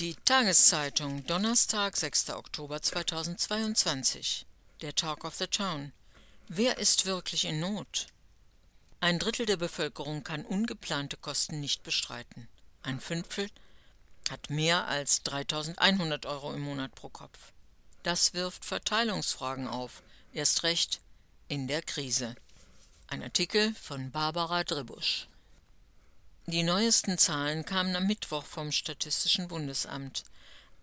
Die Tageszeitung, Donnerstag, 6. Oktober 2022. Der Talk of the Town. Wer ist wirklich in Not? Ein Drittel der Bevölkerung kann ungeplante Kosten nicht bestreiten. Ein Fünftel hat mehr als 3100 Euro im Monat pro Kopf. Das wirft Verteilungsfragen auf, erst recht in der Krise. Ein Artikel von Barbara Dribusch. Die neuesten Zahlen kamen am Mittwoch vom Statistischen Bundesamt.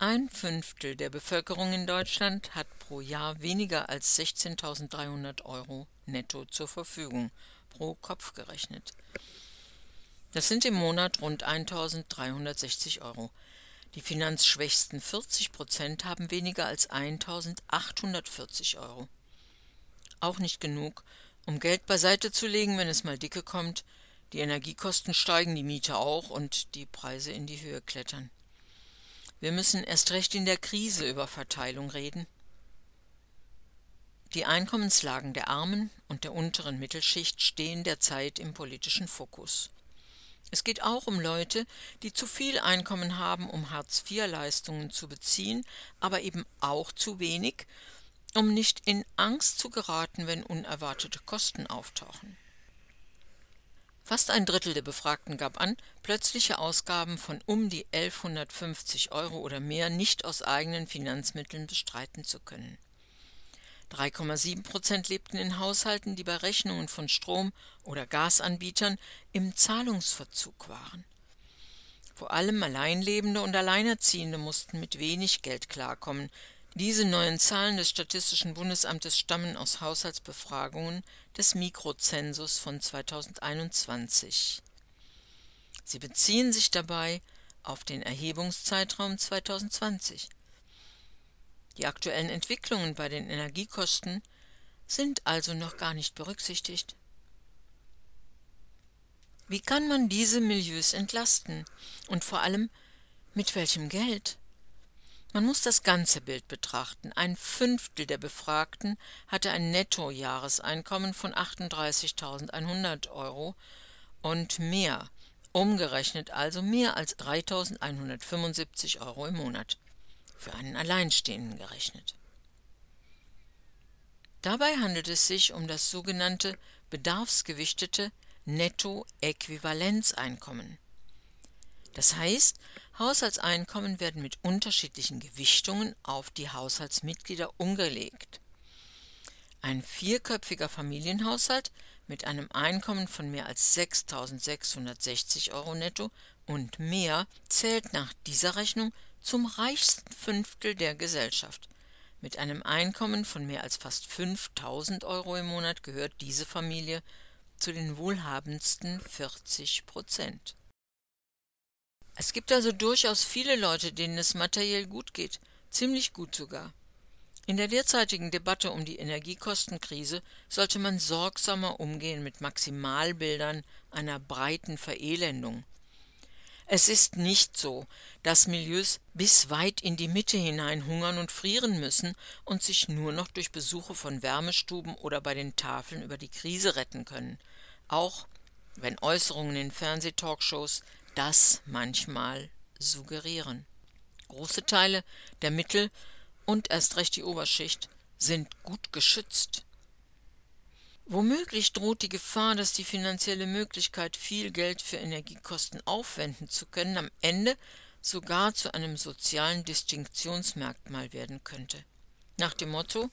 Ein Fünftel der Bevölkerung in Deutschland hat pro Jahr weniger als 16.300 Euro netto zur Verfügung, pro Kopf gerechnet. Das sind im Monat rund 1.360 Euro. Die finanzschwächsten 40 Prozent haben weniger als 1.840 Euro. Auch nicht genug, um Geld beiseite zu legen, wenn es mal dicke kommt – die Energiekosten steigen, die Miete auch und die Preise in die Höhe klettern. Wir müssen erst recht in der Krise über Verteilung reden. Die Einkommenslagen der armen und der unteren Mittelschicht stehen derzeit im politischen Fokus. Es geht auch um Leute, die zu viel Einkommen haben, um Hartz-IV-Leistungen zu beziehen, aber eben auch zu wenig, um nicht in Angst zu geraten, wenn unerwartete Kosten auftauchen. Fast ein Drittel der Befragten gab an, plötzliche Ausgaben von um die 1150 Euro oder mehr nicht aus eigenen Finanzmitteln bestreiten zu können. 3,7 Prozent lebten in Haushalten, die bei Rechnungen von Strom- oder Gasanbietern im Zahlungsverzug waren. Vor allem Alleinlebende und Alleinerziehende mussten mit wenig Geld klarkommen, diese neuen Zahlen des Statistischen Bundesamtes stammen aus Haushaltsbefragungen des Mikrozensus von 2021. Sie beziehen sich dabei auf den Erhebungszeitraum 2020. Die aktuellen Entwicklungen bei den Energiekosten sind also noch gar nicht berücksichtigt. Wie kann man diese Milieus entlasten und vor allem mit welchem Geld? Man muss das ganze Bild betrachten. Ein Fünftel der Befragten hatte ein Nettojahreseinkommen von 38.100 Euro und mehr, umgerechnet also mehr als 3.175 Euro im Monat, für einen Alleinstehenden gerechnet. Dabei handelt es sich um das sogenannte bedarfsgewichtete Nettoäquivalenzeinkommen. Das heißt, Haushaltseinkommen werden mit unterschiedlichen Gewichtungen auf die Haushaltsmitglieder umgelegt. Ein vierköpfiger Familienhaushalt mit einem Einkommen von mehr als 6.660 Euro netto und mehr zählt nach dieser Rechnung zum reichsten Fünftel der Gesellschaft. Mit einem Einkommen von mehr als fast 5.000 Euro im Monat gehört diese Familie zu den wohlhabendsten 40 Prozent. Es gibt also durchaus viele Leute, denen es materiell gut geht, ziemlich gut sogar. In der derzeitigen Debatte um die Energiekostenkrise sollte man sorgsamer umgehen mit Maximalbildern einer breiten Verelendung. Es ist nicht so, dass Milieus bis weit in die Mitte hinein hungern und frieren müssen und sich nur noch durch Besuche von Wärmestuben oder bei den Tafeln über die Krise retten können, auch wenn Äußerungen in Fernsehtalkshows das manchmal suggerieren. Große Teile der Mittel und erst recht die Oberschicht sind gut geschützt. Womöglich droht die Gefahr, dass die finanzielle Möglichkeit, viel Geld für Energiekosten aufwenden zu können, am Ende sogar zu einem sozialen Distinktionsmerkmal werden könnte. Nach dem Motto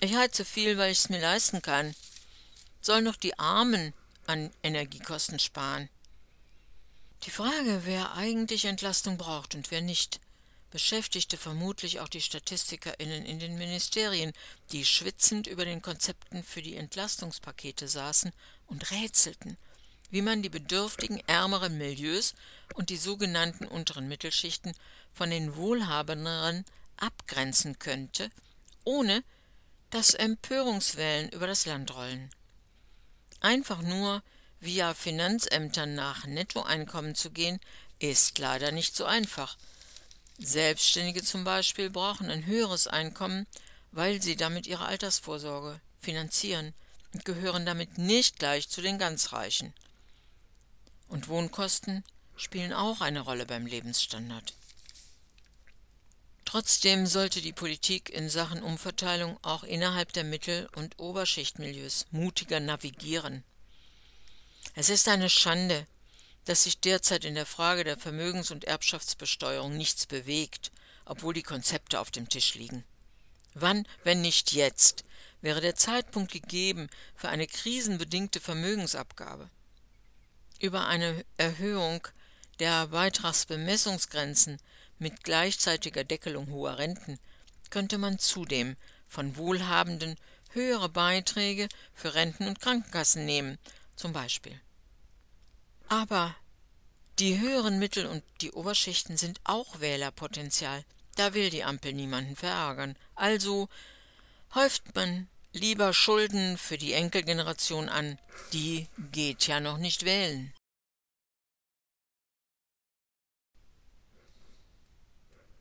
Ich heize viel, weil ich es mir leisten kann, sollen noch die Armen an Energiekosten sparen. Die Frage, wer eigentlich Entlastung braucht und wer nicht, beschäftigte vermutlich auch die StatistikerInnen in den Ministerien, die schwitzend über den Konzepten für die Entlastungspakete saßen und rätselten, wie man die bedürftigen ärmeren Milieus und die sogenannten unteren Mittelschichten von den wohlhabenderen abgrenzen könnte, ohne dass Empörungswellen über das Land rollen. Einfach nur via Finanzämtern nach Nettoeinkommen zu gehen, ist leider nicht so einfach. Selbstständige zum Beispiel brauchen ein höheres Einkommen, weil sie damit ihre Altersvorsorge finanzieren und gehören damit nicht gleich zu den ganz Reichen. Und Wohnkosten spielen auch eine Rolle beim Lebensstandard. Trotzdem sollte die Politik in Sachen Umverteilung auch innerhalb der Mittel- und Oberschichtmilieus mutiger navigieren. Es ist eine Schande, dass sich derzeit in der Frage der Vermögens- und Erbschaftsbesteuerung nichts bewegt, obwohl die Konzepte auf dem Tisch liegen. Wann, wenn nicht jetzt, wäre der Zeitpunkt gegeben für eine krisenbedingte Vermögensabgabe? Über eine Erhöhung der Beitragsbemessungsgrenzen mit gleichzeitiger Deckelung hoher Renten könnte man zudem von Wohlhabenden höhere Beiträge für Renten und Krankenkassen nehmen, zum Beispiel. Aber die höheren Mittel- und die Oberschichten sind auch Wählerpotenzial. Da will die Ampel niemanden verärgern. Also häuft man lieber Schulden für die Enkelgeneration an. Die geht ja noch nicht wählen.